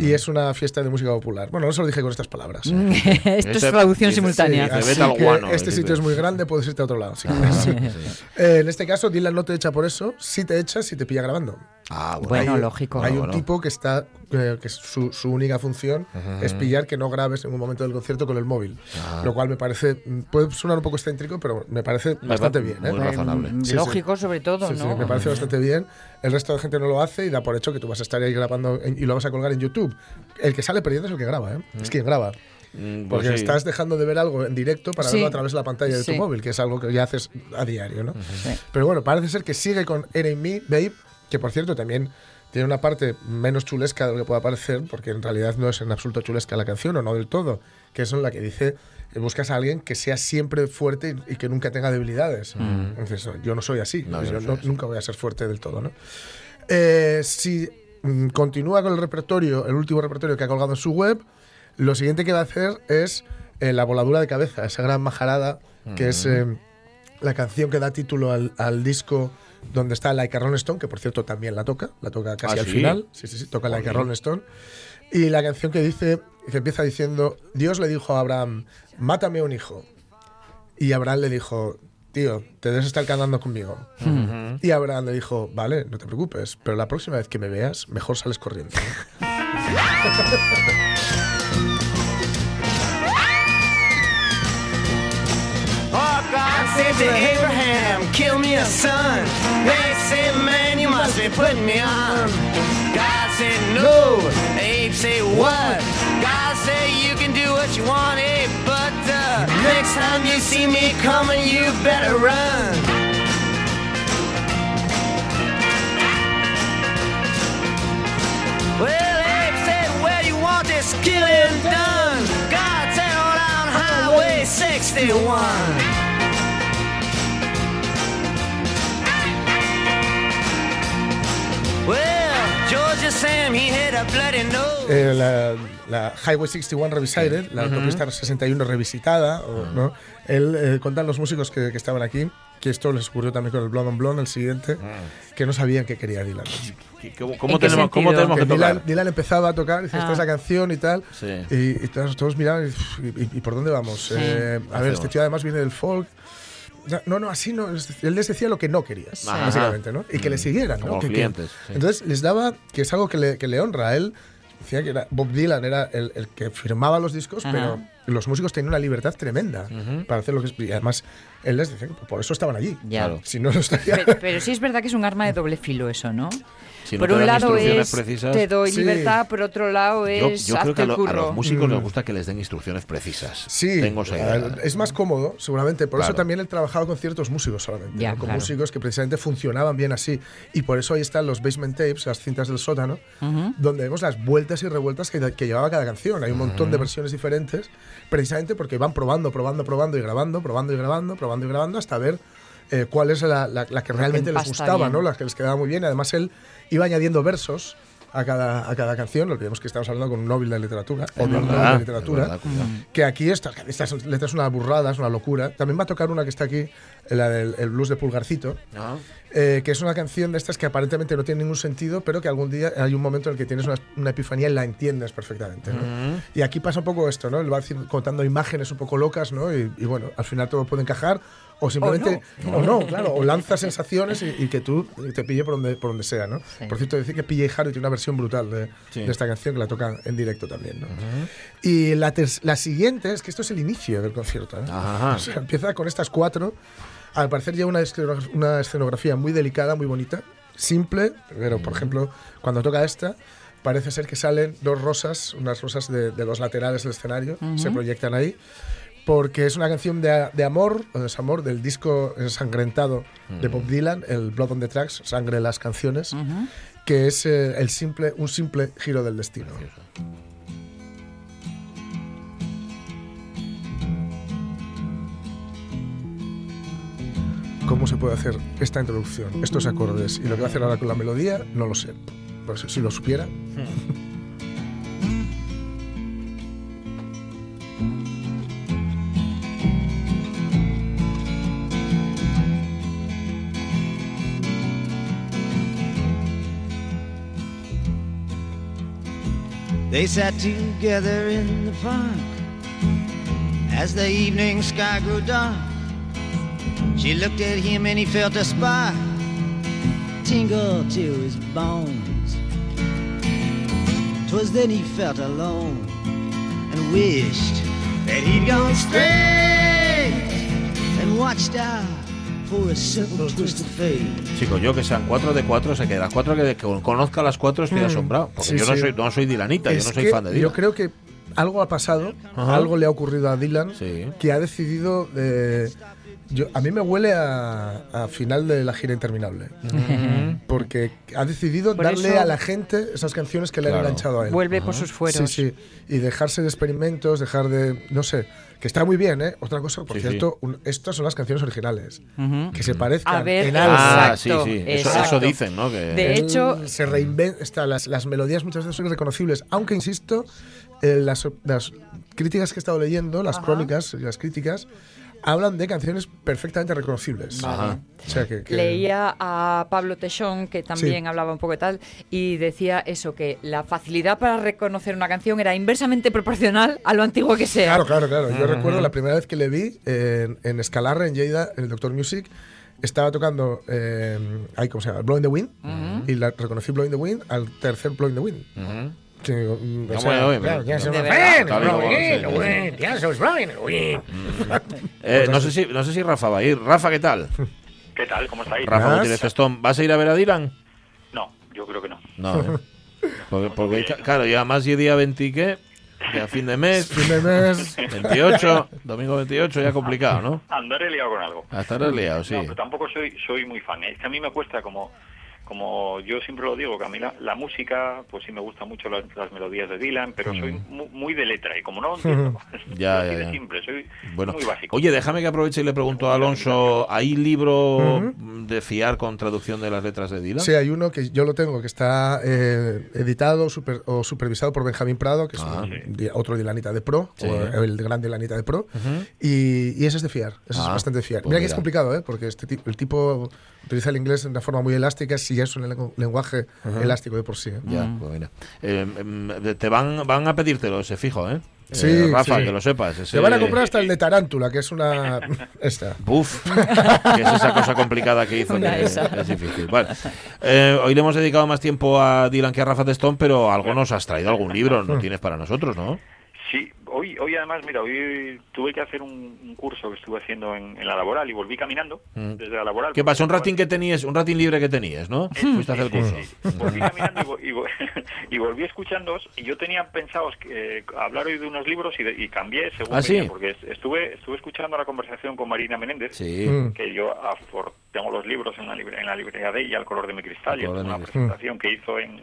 Y es una fiesta de música popular. Bueno, no se lo dije con estas palabras. ¿eh? Esto es traducción simultánea. sí, de Así vete al que guano, este sitio es muy grande, puedes irte a otro lado. si. Eh, en este caso, Dylan no te echa por eso, sí te echa si te pilla grabando. Ah, bueno. Bueno, Hay- lógico. Hay un Bueno. tipo que está eh, que su, su única función es pillar que no grabes en un momento del concierto con el móvil. Lo cual me parece, mm, puede sonar un poco excéntrico, pero me parece Me bastante bien. ¿eh? muy razonable. Mm, Sí, sí. Lógico, sobre todo, Sí, sí, ¿no? me parece bastante bien. El resto de gente no lo hace y da por hecho que tú vas a estar ahí grabando en- y lo vas a colgar en YouTube. El que sale perdiendo es el que graba, ¿eh? es quien graba. Mm, pues Porque sí. estás dejando de ver algo en directo para Sí. verlo a través de la pantalla de Sí. tu móvil, que es algo que ya haces a diario, ¿no? Sí. Pero bueno, parece ser que sigue con It Ain't Me, Babe, que por cierto también tiene una parte menos chulesca de lo que pueda parecer, porque en realidad no es en absoluto chulesca la canción, o no del todo, que es en la que dice, buscas a alguien que sea siempre fuerte y, que nunca tenga debilidades. Entonces, no, yo no soy así, No, yo no nunca voy a ser fuerte del todo, ¿no? Eh, si mm, continúa con el repertorio, el último repertorio que ha colgado en su web, lo siguiente que va a hacer es eh, la voladura de cabeza, esa gran majarada que es eh, la canción que da título al, al disco donde está Like a Rolling Stone, que por cierto también la toca, la toca casi Ah, al ¿sí? final, sí, sí, sí, toca Like a Rolling Stone. Y la canción que dice, que empieza diciendo, Dios le dijo a Abraham, mátame un hijo. Y Abraham le dijo, tío, te debes estar cantando conmigo. Y Abraham le dijo, vale, no te preocupes, pero la próxima vez que me veas, mejor sales corriendo. said to Abraham, kill me a son. They said, man, you must be putting me on. God said, no. Abe said, what? God said, you can do what you want, Abe, but uh, next time you see me coming, you better run. Well, Abe said, where you want this killing done? God said, on Highway 61. Eh, la, la Highway 61 Revisited, la autopista 61 revisitada, o, ¿no? Él eh, cuentan los músicos que, que estaban aquí, que esto les ocurrió también con el Blonde on Blonde, el siguiente, que no sabían qué quería Dylan. ¿Cómo, cómo ¿En qué tenemos, cómo tenemos que Que Dylan, tocar? Dylan empezaba a tocar, dice, esta Ah. es la canción y tal, Sí. y, y todos, todos miraban y, y- y por dónde vamos. Eh, a ver, este tío además viene del folk. No, No, no, así no. Él les decía lo que no quería, Ajá. básicamente, ¿no? Y que le siguieran, Como ¿no? los Que- que- clientes, sí. Entonces les daba, que es algo que le, que le honra a él. Decía que era, Bob Dylan era el, el que firmaba los discos, Ajá. pero los músicos tenían una libertad tremenda para hacer lo que es. Y además, él les decía que por eso estaban allí. Ya. Claro. Si no, no estaría. Pero, pero sí es verdad que es un arma de doble filo eso, ¿no? Si no por te un dan lado instrucciones es precisas- te doy Sí. libertad, por otro lado Yo, es yo creo hazte que a, lo- los músicos Mm. les gusta que les den instrucciones precisas. Sí, Tengo esa a es más cómodo, seguramente. Por Claro. eso también él trabajaba con ciertos músicos solamente. Ya, ¿no? Con claro. músicos que precisamente funcionaban bien así. Y por eso ahí están los basement tapes, las cintas del sótano, donde vemos las vueltas y revueltas que, que llevaba cada canción. Hay un montón de versiones diferentes, precisamente porque van probando, probando, probando y grabando, probando y grabando, probando y grabando, hasta ver eh, cuál es la, la- la que realmente les gustaba, bien. ¿no? la que les quedaba muy bien. Además, él iba añadiendo versos. A cada, a cada canción, no olvidemos que estamos hablando con un Nobel de literatura, o de verdad, es literatura, verdad, que aquí esta- estas son- letras son una burrada, es una locura. También va a tocar una que está aquí, la del el blues de Pulgarcito, Ah. eh, que es una canción de estas que aparentemente no tiene ningún sentido, pero que algún día hay un momento en el que tienes una, una epifanía y la entiendes perfectamente. ¿no? Y aquí pasa un poco esto, ¿no? Él va contando imágenes un poco locas, ¿no? Y, y bueno, al final todo puede encajar. O simplemente, o no, claro, o lanza sensaciones y, y que tú te pille por donde, por donde sea, ¿no? Sí. Por cierto, decir que PJ Harvey tiene una versión brutal de, Sí. de esta canción que la tocan en directo también, ¿no? Y la, la siguiente es que esto es el inicio del concierto, ¿eh? Ajá. O sea, empieza con estas cuatro. Al parecer lleva una, escenograf- una escenografía muy delicada, muy bonita, simple, pero por ejemplo, cuando toca esta, parece ser que salen dos rosas, unas rosas de, de los laterales del escenario, se proyectan ahí, porque es una canción de, de amor o desamor del disco ensangrentado de Bob Dylan, el Blood on the Tracks, Sangre en las canciones, que es eh, el simple, un simple giro del destino. ¿Cómo se puede hacer esta introducción, estos acordes y lo que va a hacer ahora con la melodía? No lo sé. Pues si lo supiera. They sat together in the park as the evening sky grew dark. She looked at him and he felt a spark tingle to his bones. 'Twas then he felt alone and wished that he'd gone straight and watched out. Chicos, yo que sean cuatro de cuatro, se queda cuatro que, que conozca las cuatro estoy asombrado. Porque Mm. Sí, yo no sí. soy, no soy Dylanita, yo Es no soy que fan de Dylan. Yo creo que algo ha pasado, Ajá. algo le ha ocurrido a Dylan Sí. que ha decidido. eh, yo, a mí me huele a, a final de la gira interminable. Porque ha decidido Por darle eso- a la gente esas canciones que le han enganchado a él. Vuelve por sus fueros. Sí, sí. Y dejarse de experimentos, dejar de. No sé. Que está muy bien, ¿eh? Otra cosa, por Sí, sí. cierto, un- estas son las canciones originales. Que se parezcan A ver, en algo. ah, sí, sí. Eso, eso dicen, ¿no? Que, De Él hecho- se reinventa, las, las melodías muchas veces son irreconocibles, aunque insisto, eh, las, las críticas que he estado leyendo, las crónicas, las críticas, hablan de canciones perfectamente reconocibles. Ajá. O sea que, que- Leía a Pablo Techón, que también Sí. hablaba un poco de tal, y decía eso, que la facilidad para reconocer una canción era inversamente proporcional a lo antiguo que sea. Claro, claro, claro. Yo recuerdo la primera vez que le vi en, en en Lleida, en el Doctor Music, estaba tocando, eh, ¿cómo se llama? Blowing the Wind, y la reconocí Blowing the Wind al tercer Blowing the Wind. No, y sé si, no sé si Rafa va a ir. Rafa, ¿qué tal? ¿Qué tal? ¿Cómo estáis? Rafa. Gutiérrez Stone. ¿Vas a ir a ver a Dylan? No, yo creo que no. No, ¿eh? Porque, claro, ya más de día 20 que, a fin de mes, Fin de mes. 28, domingo 28, ya complicado, ¿no? Andaré liado con algo. A estar liado, sí. No, pero tampoco soy soy muy fan. ¿eh? Es que a mí me cuesta como como yo siempre lo digo, que a mí la, música, pues sí me gustan mucho las, las melodías de Dylan, pero soy mu- muy, de letra y como no entiendo, Ya, así ya, de simple, soy Bueno, muy básico. oye, déjame que aproveche y le pregunto a Alonso, ¿hay libro de fiar con traducción de las letras de Dylan? Sí, hay uno que yo lo tengo, que está eh, editado super- o supervisado por Benjamín Prado, que es Ah. un otro Dylanita de Pro, Sí. o el gran Dylanita de Pro, y, y ese es de fiar, ese Ah, es bastante de fiar. pues mira que es mira. complicado, ¿eh? porque este ti- el tipo utiliza el inglés de una forma muy elástica, si es un lengu- lenguaje elástico de por sí. ¿eh? Ya, pues mira. Eh, em, te van, van a pedírtelo, ese fijo, ¿eh? Sí, Eh, Rafa, sí. que lo sepas. ese- Te van a comprar hasta el de Tarántula, que es una... esta. Buf, que es esa cosa complicada que hizo, que es difícil. Eh, hoy le hemos dedicado más tiempo a Dylan que a Rafa Testón, pero algo nos has traído, algún libro, no tienes para nosotros, ¿no? Sí, hoy, hoy además, mira, hoy tuve que hacer un, un curso que estuve haciendo en, en la laboral y volví caminando Mm. desde la laboral. ¿Qué pasa? Un ratín que tenías, un ratín libre que tenías, ¿no? Fuiste a hacer el curso. sí, sí. Volví caminando y, vo- y vo- y volví escuchándoos y yo tenía pensado eh, hablar hoy de unos libros y, de- y cambié según ¿Ah, sí? venía, porque es- estuve estuve escuchando la conversación con Marina Menéndez, Sí. Que yo tengo los libros en la, libre- en la librería de ella, El color de mi cristal, y es una presentación que hizo en,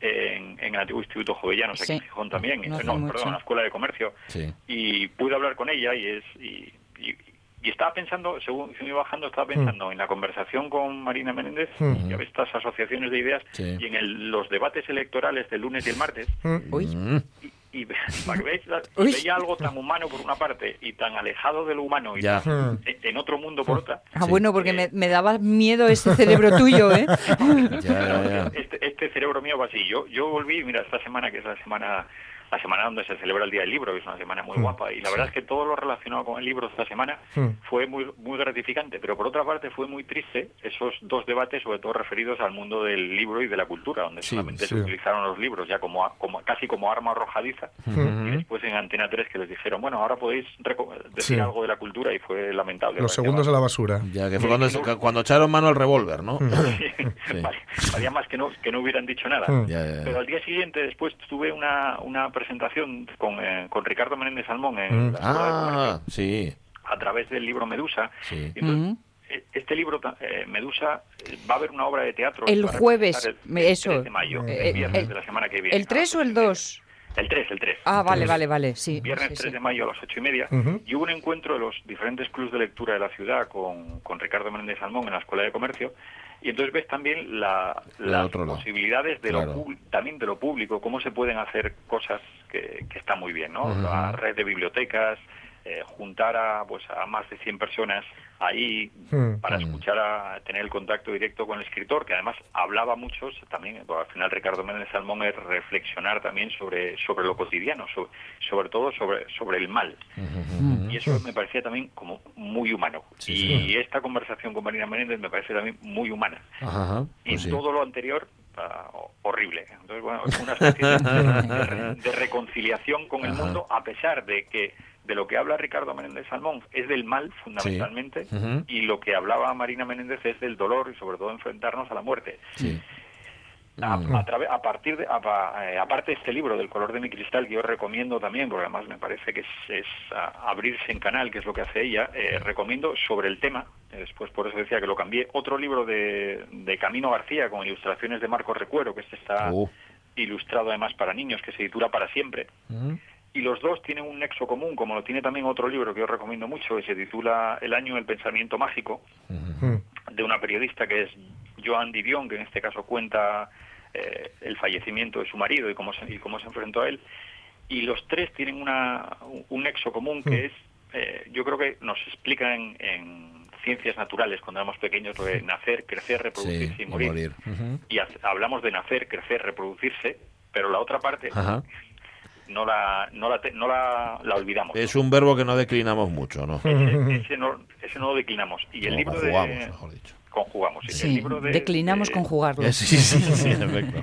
en, en el antiguo Instituto Jovellanos, aquí Sí. en Gijón también, No perdón, en la Escuela de Comercio, Sí. y pude hablar con ella y es y, y- y estaba pensando según se me iba bajando estaba pensando en la conversación con Marina Menéndez Mm. y a estas asociaciones de ideas Sí. y en el- los debates electorales del lunes y el martes Mm. Mm. y, y ve- para que veáis la- y veía algo tan humano por una parte y tan alejado de lo humano y Ya. tan- Mm. en- en otro mundo por otra ah, bueno, porque me, me daba miedo ese cerebro tuyo, ¿eh? Ya, ya, ya. Este, este cerebro mío va así. Yo, yo volví, mira, esta semana, que es la semana la semana donde se celebra el Día del Libro, que es una semana muy guapa, y la verdad es que todo lo relacionado con el libro esta semana Mm. fue muy muy gratificante, pero por otra parte fue muy triste esos dos debates, sobre todo referidos al mundo del libro y de la cultura, donde Sí, solamente sí. se utilizaron los libros ya como, a- como casi como arma arrojadiza, y después en Antena 3 que les dijeron, bueno, ahora podéis decir Sí. algo de la cultura, y fue lamentable. Los segundos a la basura. Ya, que fue cuando, cuando echaron mano al revólver, ¿no? Sí. Vale, valía más que no, que no hubieran dicho nada. Mm. Ya, ya, ya. Pero al día siguiente, después tuve una, una presentación con, eh, con Ricardo Menéndez Salmón en Mm. la Escuela de Ah, Comercio, sí. a través del libro Medusa. Sí. Y entonces, Mm. eh, Este libro, eh, Medusa, eh, va a haber una obra de teatro. El jueves, el, el eso. 3 de mayo, el viernes el- de la semana que viene. ¿El 3 o el 2? El 3, el 3. Ah, vale, vale, vale, sí. Viernes sí, 3 sí. de mayo a las 8 y media. Y hubo un encuentro de los diferentes clubes de lectura de la ciudad con, con Ricardo Menéndez Salmón en la Escuela de Comercio. Y entonces ves también la, las posibilidades de Claro. lo también de lo público, cómo se pueden hacer cosas que, que están muy bien, ¿no? La red de bibliotecas, eh, juntar a, pues, a más de 100 personas ahí Mm. para Mm. escuchar a tener el contacto directo con el escritor, que además hablaba mucho también, bueno, al final Ricardo Méndez Salmón es reflexionar también sobre, sobre lo cotidiano, sobre, sobre todo sobre, sobre el mal. Y eso me parecía también como muy humano. Sí, y sí. esta conversación con Marina Menéndez me parece también muy humana. Ajá. Y Pues sí. todo lo anterior, ah, ho- horrible. Entonces, bueno, es una especie de, de- de reconciliación con el mundo, a pesar de que de lo que habla Ricardo Menéndez Salmón es del mal, fundamentalmente, y lo que hablaba Marina Menéndez es del dolor y sobre todo enfrentarnos a la muerte. Sí. A, Mm. a través- a partir de, a- eh, aparte de este libro del color de mi cristal que yo recomiendo también porque además me parece que es, es, abrirse en canal que es lo que hace ella eh, recomiendo sobre el tema eh, después por eso decía que lo cambié otro libro de, de Camino García con ilustraciones de Marcos Recuero que este está Uh. ilustrado además para niños que se titula para siempre. Y los dos tienen un nexo común como lo tiene también otro libro que yo recomiendo mucho que se titula El año del pensamiento mágico de una periodista que es Joan Didion, que en este caso cuenta eh, el fallecimiento de su marido y cómo, se, y cómo se enfrentó a él. Y los tres tienen una, un nexo común que Mm. es, eh, yo creo que nos explican en, en ciencias naturales cuando éramos pequeños lo de nacer, crecer, Sí, reproducirse y y morir. Y ha- hablamos de nacer, crecer, reproducirse, pero la otra parte Ajá. No la, no la, te- no la, la olvidamos. Es un verbo que no declinamos mucho, ¿no? Ese, ese no, ese no lo declinamos. Y el libro conjugamos, de... mejor dicho. Conjugamos. sí. El Sí, libro de- declinamos de- conjugarlo. Eh, Sí, sí, sí, en efecto.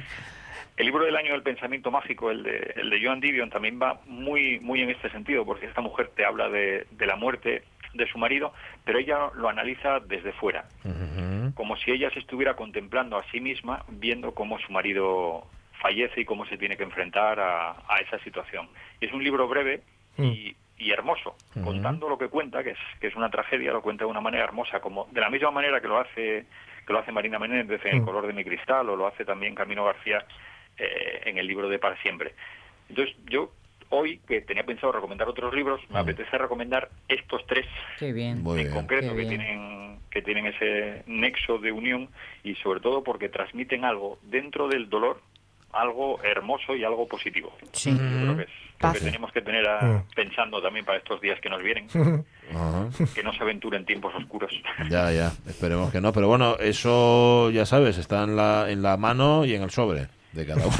El libro del año del pensamiento mágico, el de, el de Joan Didion, también va muy, muy en este sentido, porque esta mujer te habla de, de la muerte de su marido, pero ella lo analiza desde fuera, como si ella se estuviera contemplando a sí misma, viendo cómo su marido fallece y cómo se tiene que enfrentar a, a esa situación. Y es un libro breve y, y hermoso, contando lo que cuenta, que es, que es una tragedia, lo cuenta de una manera hermosa, como de la misma manera que lo hace que lo hace Marina Menéndez en El Mm. color de mi cristal o lo hace también Camino García eh, en el libro de Para siempre. Entonces, yo hoy, que tenía pensado recomendar otros libros, me apetece recomendar estos tres Qué bien. Muy en bien. concreto Qué que tienen que tienen ese nexo de unión y sobre todo porque transmiten algo dentro del dolor algo hermoso y algo positivo Sí. yo creo que es lo que tenemos que tener a- Mm. pensando también para estos días que nos vienen que no se aventuren tiempos oscuros Ya, ya, esperemos que no. Pero bueno, eso ya sabes, está en la, en la mano y en el sobre de cada uno.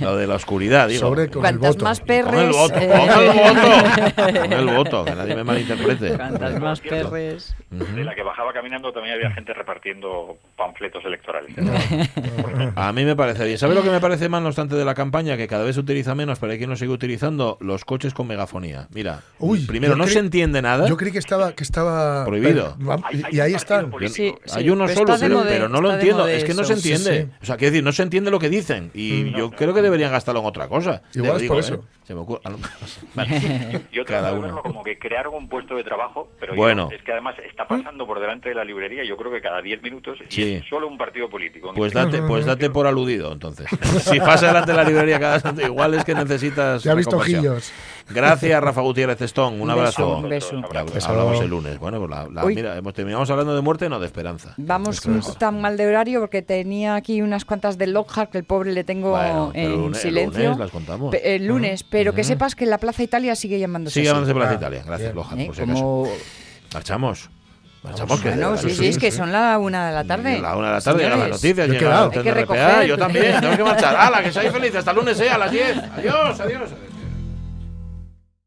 Lo de la oscuridad, digo. Sobre con el Cuantas voto. más Con perres. el voto, eh, con el voto. Con el voto, que nadie me malinterprete. Cuantas más perres. de la que bajaba caminando también había gente repartiendo panfletos electorales A mí me parece bien. ¿Sabe lo que me parece mal, no obstante, de la campaña? Que cada vez se utiliza menos, pero hay quien lo sigue utilizando, los coches con megafonía. Mira, Uy, primero, no creí- se entiende nada. Yo creí que estaba, que estaba Prohibido. pero- y, ahí están. Sí, sí, Hay uno pero solo, pero, moda- pero no lo entiendo. Es que no se entiende. Sí, sí. O sea, quiero decir, no se entiende lo que dicen. Y yo creo que deberían gastarlo en otra cosa. Te Igual es digo, por ¿eh? eso. Se me ocurre. a lo- Vale. Yo Cada trato de verlo como que crearon un puesto de trabajo, pero yo- Bueno. es que además está pasando por delante de la librería, yo creo que cada 10 minutos, y Sí. es solo un partido político. Pues date, pues date por aludido, entonces. Si pasa delante de la librería cada santo, igual es que necesitas. Ya ha visto ojillos. Gracias, Rafa Gutiérrez Testón. Un, Un abrazo. beso, un beso. Ya, Beso. hablamos el lunes. Bueno, pues la, la- mira, hemos terminamos hablando de muerte, no de esperanza. Vamos es. tan mal de horario porque tenía aquí unas cuantas de Lockhart que el pobre le tengo Bueno, en el lunes- el silencio. lunes las contamos. Pe- El lunes, pero que sepas que la Plaza Italia sigue llamándose Sigue llamándose Plaza Ah, Italia. Gracias, bien. Lohan, ¿eh? por si acaso. Marchamos. Marchamos, que Bueno, sí, sí, es que son la una de la tarde. La una de la tarde, ya las noticias, Yo he llega quedado. el Hay que recoger. yo también, tengo que marchar. ¡Hala, que seáis felices! Hasta el lunes, ¿eh? A las 10. Adiós, adiós. adiós.